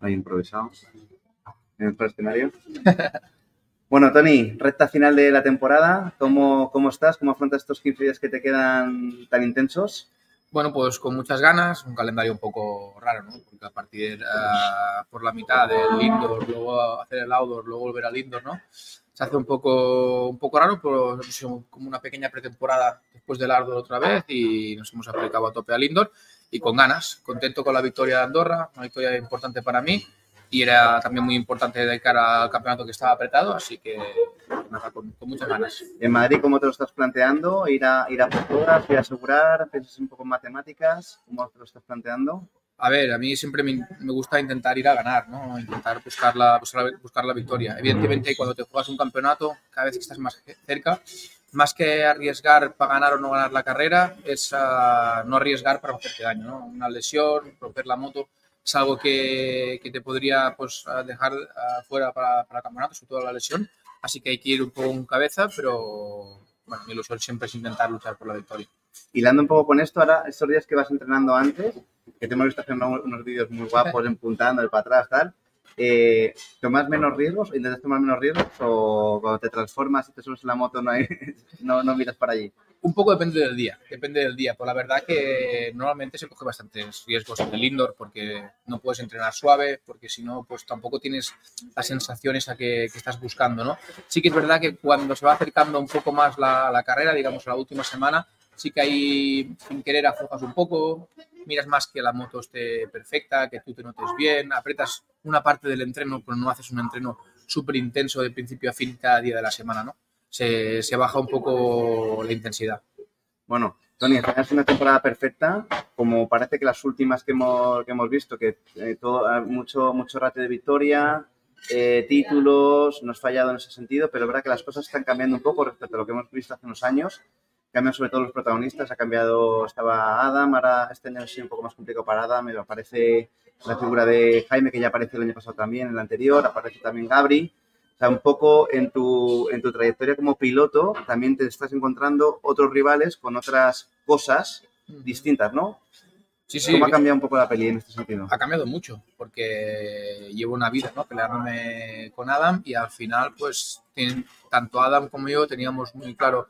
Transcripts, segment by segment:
Ahí improvisado. En el escenario. bueno, Tony, recta final de la temporada. ¿Cómo, ¿Cómo estás? ¿Cómo afrontas estos 15 días que te quedan tan intensos? Bueno, pues con muchas ganas, un calendario un poco raro, ¿no? Porque a partir uh, por la mitad del indoor, luego hacer el outdoor, luego volver al indoor, ¿no? Se hace un poco, un poco raro, pero como una pequeña pretemporada después del outdoor otra vez y nos hemos aplicado a tope al indoor y con ganas, contento con la victoria de Andorra, una victoria importante para mí y era también muy importante de cara al campeonato que estaba apretado, así que con, muchas ganas. ¿En Madrid cómo te lo estás planteando? ¿Ir a, ir a por todas? ¿Ir a asegurar? ¿Piensas un poco en matemáticas? ¿Cómo te lo estás planteando? A ver, a mí siempre me, gusta intentar ir a ganar, ¿no? Intentar buscar la, buscar la, victoria. Evidentemente, cuando te juegas un campeonato, cada vez que estás más cerca, más que arriesgar para ganar o no ganar la carrera, es uh, no arriesgar para hacerte daño, ¿no? Una lesión, romper la moto, es algo que, que te podría pues, dejar fuera para, para, el campeonato, sobre todo la lesión. Así que hay que ir un poco en cabeza, pero bueno, mi ilusión siempre es intentar luchar por la victoria. Hilando un poco con esto, ahora estos días que vas entrenando antes, que te hemos visto haciendo unos vídeos muy guapos, empuntando el para atrás, tal, eh, ¿tomas menos riesgos? ¿Intentas tomar menos riesgos? ¿O cuando te transformas y te subes en la moto no, hay, no, no miras para allí? Un poco depende del día, depende del día. Por la verdad que normalmente se coge bastantes riesgos en el indoor porque no puedes entrenar suave, porque si no, pues tampoco tienes la sensación esa que, que, estás buscando, ¿no? Sí que es verdad que cuando se va acercando un poco más la, la carrera, digamos la última semana, sí que ahí sin querer aflojas un poco, miras más que la moto esté perfecta, que tú te notes bien, apretas una parte del entreno, pero no haces un entreno súper intenso de principio a fin cada día de la semana, ¿no? Se, baja un poco la intensidad. Bueno, Tony, es una temporada perfecta, como parece que las últimas que hemos, que hemos visto, que eh, todo, mucho, mucho ratio de victoria, eh, títulos, no has fallado en ese sentido, pero es verdad que las cosas están cambiando un poco respecto a lo que hemos visto hace unos años cambian sobre todo los protagonistas, ha cambiado, estaba Adam, ahora este año es un poco más complicado para Adam, me aparece la figura de Jaime, que ya apareció el año pasado también, en el anterior, aparece también Gabri, o sea, un poco en tu, en tu trayectoria como piloto también te estás encontrando otros rivales con otras cosas distintas, ¿no? Sí, sí. ¿Cómo ha cambiado un poco la peli en este sentido? Ha cambiado mucho, porque llevo una vida ¿no? peleándome con Adam y al final, pues, tanto Adam como yo teníamos muy claro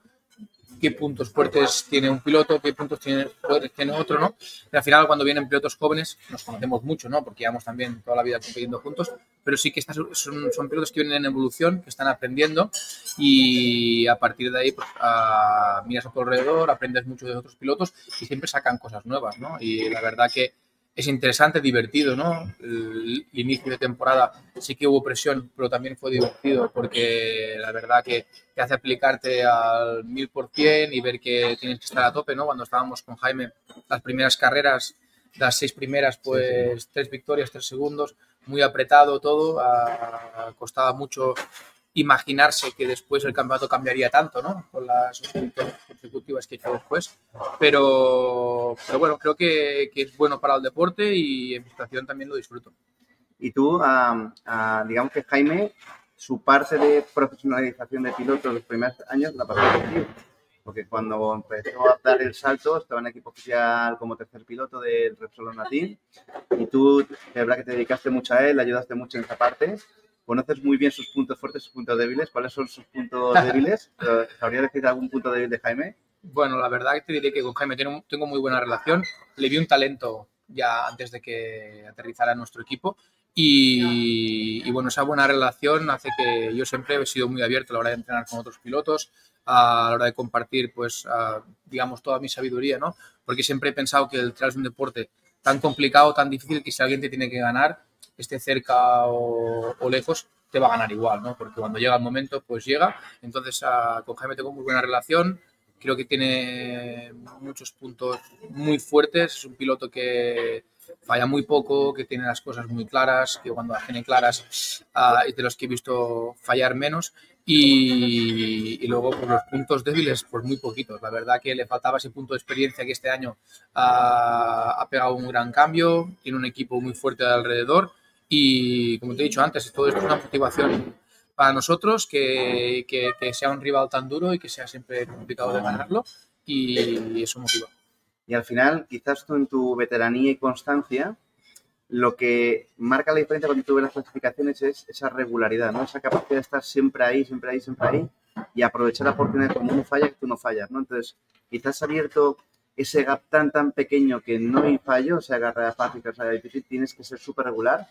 qué puntos fuertes tiene un piloto, qué puntos tiene, tiene otro, ¿no? Y al final, cuando vienen pilotos jóvenes, nos conocemos mucho, ¿no? Porque llevamos también toda la vida compitiendo juntos, pero sí que estas son, son pilotos que vienen en evolución, que están aprendiendo y a partir de ahí, pues, a, miras a tu alrededor, aprendes mucho de otros pilotos y siempre sacan cosas nuevas, ¿no? Y la verdad que es interesante, divertido, ¿no? El, el, inicio de temporada sí que hubo presión, pero también fue divertido porque la verdad que te hace aplicarte al mil por cien y ver que tienes que estar a tope, ¿no? Cuando estábamos con Jaime, las primeras carreras, las seis primeras, pues sí, sí. tres victorias, tres segundos, muy apretado todo, a, costaba mucho imaginarse que después el campeonato cambiaría tanto, ¿no? Con las consecutivas que he hecho después. Pero, pero bueno, creo que, que, es bueno para el deporte y en mi situación también lo disfruto. Y tú, digamos que Jaime, su parte de profesionalización de piloto los primeros años la pasó contigo. Porque cuando empezó a dar el salto, estaba en equipo oficial como tercer piloto del Repsol Natín. Y tú, de verdad que te dedicaste mucho a él, le ayudaste mucho en esa parte conoces muy bien sus puntos fuertes, sus puntos débiles. ¿Cuáles son sus puntos débiles? ¿Sabría decir algún punto débil de Jaime? Bueno, la verdad que te diré que con Jaime tengo, tengo muy buena relación. Le vi un talento ya antes de que aterrizara nuestro equipo. Y, y, bueno, esa buena relación hace que yo siempre he sido muy abierto a la hora de entrenar con otros pilotos, a la hora de compartir, pues, a, digamos, toda mi sabiduría, ¿no? Porque siempre he pensado que el trail es un deporte tan complicado, tan difícil, que si alguien te tiene que ganar, esté cerca o, o, lejos, te va a ganar igual, ¿no? Porque cuando llega el momento, pues llega. Entonces, a, con Jaime tengo muy buena relación. Creo que tiene muchos puntos muy fuertes. Es un piloto que falla muy poco, que tiene las cosas muy claras, que cuando las tiene claras uh, es de los que he visto fallar menos. Y, luego, por los puntos débiles, pues muy poquitos. La verdad que le faltaba ese punto de experiencia que este año uh, ha pegado un gran cambio. Tiene un equipo muy fuerte de alrededor y como te he dicho antes, todo esto es una motivación para nosotros, que, que, que, sea un rival tan duro y que sea siempre complicado de ganarlo y eso motiva. Y al final, quizás tú en tu veteranía y constancia, lo que marca la diferencia cuando tú ves las clasificaciones es esa regularidad, ¿no? Esa capacidad de estar siempre ahí, siempre ahí, siempre ahí y aprovechar la oportunidad cuando uno falla que tú no fallas, ¿no? Entonces, quizás abierto ese gap tan, tan pequeño que no hay fallo, o sea, carrera fácil, carrera difícil, tienes que ser súper regular.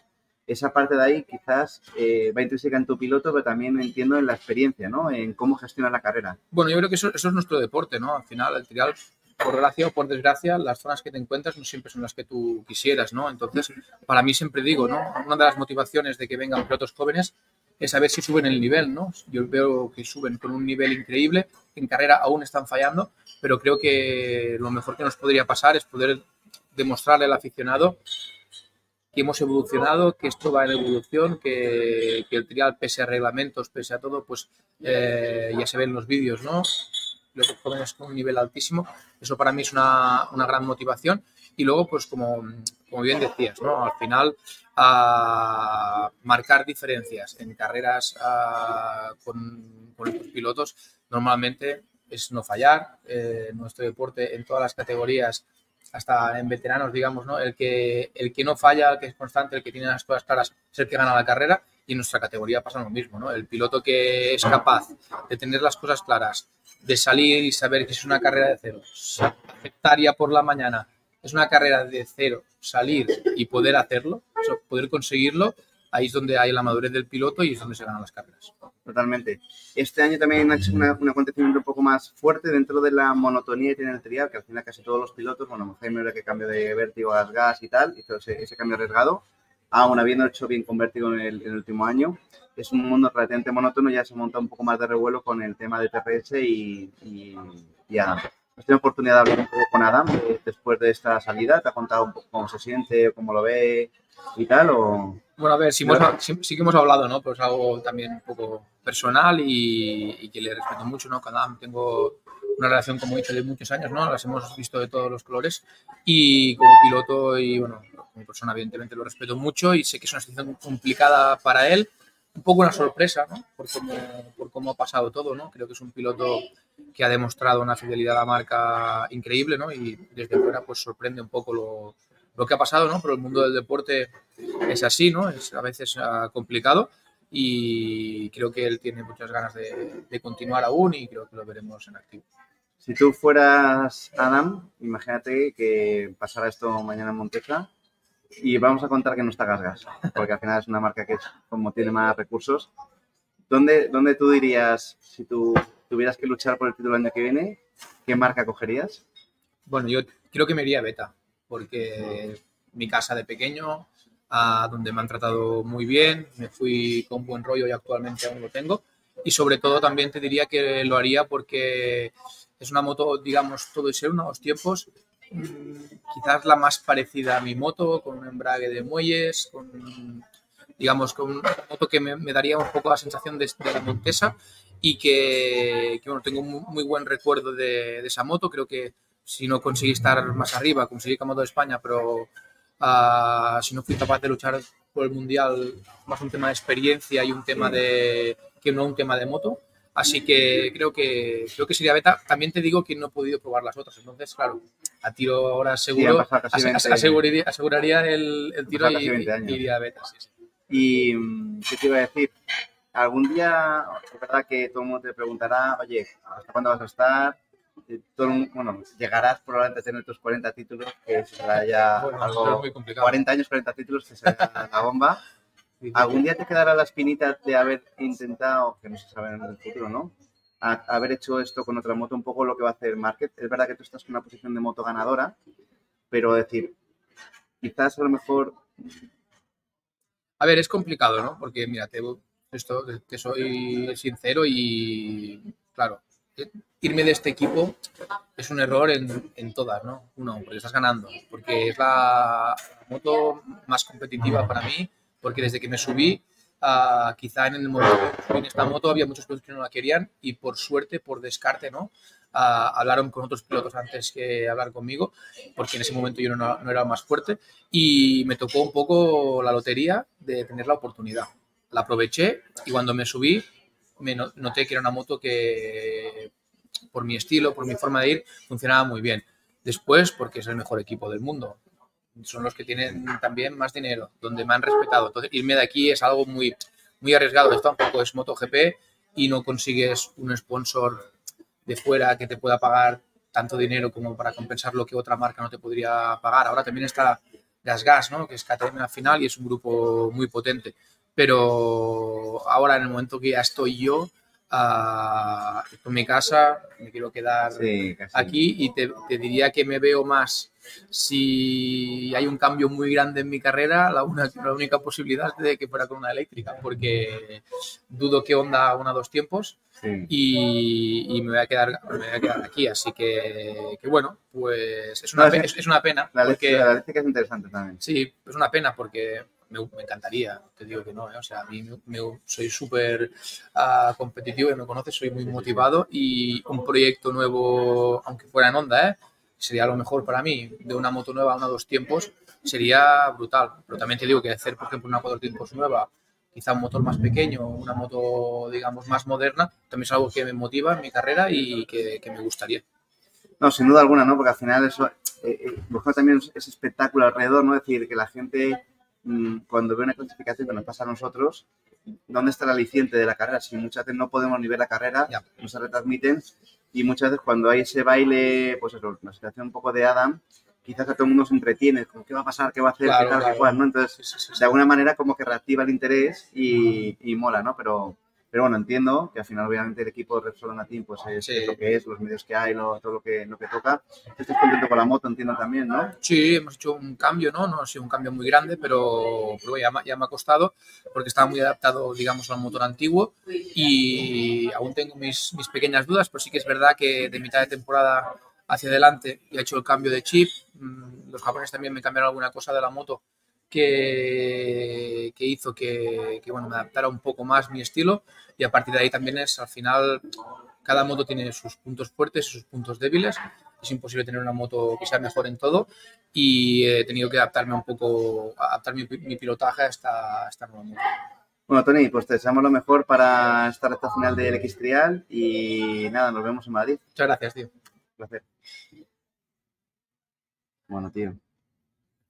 Esa parte de ahí quizás eh, va intrínseca en tu piloto, pero también entiendo en la experiencia, ¿no? En cómo gestionar la carrera. Bueno, yo creo que eso, es nuestro deporte, ¿no? Al final, el trial por gracia o por desgracia, las zonas que te encuentras no siempre son las que tú quisieras, ¿no? Entonces, para mí siempre digo, ¿no? Una de las motivaciones de que vengan pilotos jóvenes es saber si suben el nivel, ¿no? Yo veo que suben con un nivel increíble, en carrera aún están fallando, pero creo que lo mejor que nos podría pasar es poder demostrarle al aficionado que hemos evolucionado, que esto va en evolución, que, el trial, pese a reglamentos, pese a todo, pues eh, ya se ven los vídeos, ¿no? los jóvenes con un nivel altísimo. Eso para mí es una, una gran motivación. Y luego, pues como, como bien decías, ¿no? al final a marcar diferencias en carreras con, con estos pilotos normalmente es no fallar. Eh, nuestro deporte en todas las categorías, hasta en veteranos, digamos, ¿no? el, que, el que no falla, el que es constante, el que tiene las cosas claras, es el que gana la carrera. Y en nuestra categoría pasa lo mismo, ¿no? El piloto que es capaz de tener las cosas claras, de salir y saber que es una carrera de cero, aceptar ya por la mañana, es una carrera de cero, salir y poder hacerlo, poder conseguirlo, ahí es donde hay la madurez del piloto y es donde se ganan las carreras. Totalmente. Este año también ha hecho un acontecimiento un poco más fuerte dentro de la monotonía que tiene el trial, que al final casi todos los pilotos, bueno, Jaime era que cambio de vértigo a gas y tal, hizo ese, ese cambio arriesgado, aún habiendo hecho bien convertido en el, en el último año es un mundo relativamente monótono, ya se monta un poco más de revuelo con el tema de TPS y, y, Adam. ¿Has tenido oportunidad de hablar un poco con Adam después de esta salida? ¿Te ha contado un poco cómo se siente, cómo lo ve y tal? O... Bueno, a ver, sí, sí, que hemos hablado, ¿no? Pues algo también un poco personal y, que le respeto mucho, ¿no? Con Adam tengo una relación, como he dicho, de muchos años, ¿no? Las hemos visto de todos los colores y como piloto y, bueno, como persona, evidentemente lo respeto mucho y sé que es una situación complicada para él un poco una sorpresa, ¿no? Por cómo, por cómo ha pasado todo, ¿no? Creo que es un piloto que ha demostrado una fidelidad a la marca increíble, ¿no? Y desde fuera, pues sorprende un poco lo, lo que ha pasado, ¿no? Pero el mundo del deporte es así, ¿no? Es a veces uh, complicado y creo que él tiene muchas ganas de, de, continuar aún y creo que lo veremos en activo. Si tú fueras Adam, imagínate que pasara esto mañana en Monteja y vamos a contar que no está Gasgas, porque al final es una marca que es, como tiene más recursos. ¿Dónde, ¿Dónde tú dirías, si tú tuvieras que luchar por el título el año que viene, qué marca cogerías? Bueno, yo creo que me iría Beta, porque mi casa de pequeño, a donde me han tratado muy bien, me fui con buen rollo y actualmente aún lo tengo. Y sobre todo también te diría que lo haría porque es una moto, digamos, todo y ser unos tiempos quizás la más parecida a mi moto, con un embrague de muelles, con, digamos, con una moto que me, daría un poco la sensación de, la Montesa y que, bueno, tengo un muy buen recuerdo de, esa moto. Creo que si no conseguí estar más arriba, conseguí moto de España, pero uh, si no fui capaz de luchar por el Mundial, más un tema de experiencia y un tema de que no un tema de moto. Así que creo que creo que sería beta. También te digo que no he podido probar las otras. Entonces, claro, a tiro ahora seguro, aseguraría, el, el tiro y, iría beta. ¿Y qué te iba a decir? Algún día, es verdad que todo el mundo te preguntará, oye, ¿hasta cuándo vas a estar? Todo, bueno, llegarás probablemente a tener tus 40 títulos, que será ya algo... 40 años, 40 títulos, que será la bomba. ¿Algún día te quedará la espinita de haber intentado, que no se sabe en el futuro, ¿no? haber hecho esto con otra moto, un poco lo que va a hacer Market. Es verdad que tú estás en una posición de moto ganadora, pero decir, quizás a lo mejor. A ver, es complicado, ¿no? Porque, mira, te, esto, te soy sincero y, claro, irme de este equipo es un error en, en, todas, ¿no? Uno, porque estás ganando, porque es la moto más competitiva para mí porque desde que me subí, uh, quizá en el momento en esta moto había muchos pilotos que no la querían y por suerte, por descarte, ¿no? Uh, hablaron con otros pilotos antes que hablar conmigo, porque en ese momento yo no, no era más fuerte y me tocó un poco la lotería de tener la oportunidad. La aproveché y cuando me subí me noté que era una moto que por mi estilo, por mi forma de ir, funcionaba muy bien. Después, porque es el mejor equipo del mundo, son los que tienen también más dinero, donde me han respetado. Entonces, irme de aquí es algo muy, muy arriesgado. Esto tampoco es MotoGP y no consigues un sponsor de fuera que te pueda pagar tanto dinero como para compensar lo que otra marca no te podría pagar. Ahora también está Gas Gas, ¿no? que es KTM al final y es un grupo muy potente. Pero ahora en el momento que ya estoy yo, con mi casa, me quiero quedar Sí, aquí y te, te diría que me veo más si hay un cambio muy grande en mi carrera, la, una- la única posibilidad es de que fuera con una eléctrica, porque dudo que onda una dos tiempos Sí. y, y me, voy a quedar, me voy a quedar aquí. Así que, que bueno, pues es una, No, es- una pena. La porque, eléctrica es interesante también. Sí, es una pena porque me, me encantaría, te digo que no, ¿eh? o sea, a mí me- me- soy súper ah, competitivo y me conoces, soy muy motivado y un proyecto nuevo, aunque fuera en Honda, ¿eh? sería lo mejor para mí, de una moto nueva a una dos tiempos, sería brutal. Pero también te digo que hacer, por ejemplo, una cuatro tiempos nueva, quizá un motor más pequeño, una moto, digamos, más moderna, también es algo que me motiva en mi carrera y que, que me gustaría. No, sin duda alguna, ¿no? Porque al final eso, eh, eh, buscamos también ese espectáculo alrededor, ¿no? Es decir, que la gente, cuando ve una clasificación que nos pasa a nosotros, ¿dónde está el aliciente de la carrera? Si muchas veces no podemos ni ver la carrera, Ya. no se retransmiten, y muchas veces cuando hay ese baile, pues eso, una situación un poco de Adam, quizás a todo el mundo se entretiene, como qué va a pasar, qué va a hacer, Claro, qué tal, claro. ¿no? Entonces, Sí, sí, sí, sí. de alguna manera como que reactiva el interés y, y mola, ¿no? Pero, pero bueno, entiendo que al final obviamente el equipo de Repsol Team pues es, Sí. es lo que es, los medios que hay, lo- todo lo que, lo que toca. Estás contento con la moto, entiendo también, ¿no? Sí, hemos hecho un cambio, ¿no? No ha sido un cambio muy grande, pero, pero ya, me- ya me ha costado porque estaba muy adaptado, digamos, al motor antiguo y aún tengo mis, mis pequeñas dudas, pero sí que es verdad que de mitad de temporada hacia adelante ya he hecho el cambio de chip. Mm, Los japoneses también me cambiaron alguna cosa de la moto que, que hizo que, que, bueno, me adaptara un poco más mi estilo y a partir de ahí también es, al final, cada moto tiene sus puntos fuertes y sus puntos débiles. Es imposible tener una moto que sea mejor en todo y he tenido que adaptarme un poco, adaptar mi, mi pilotaje a esta, a esta nueva moto. Bueno, Tony, pues te deseamos lo mejor para esta recta final del X Trial y nada, nos vemos en Madrid. Muchas gracias, tío. Un placer. Bueno, tío.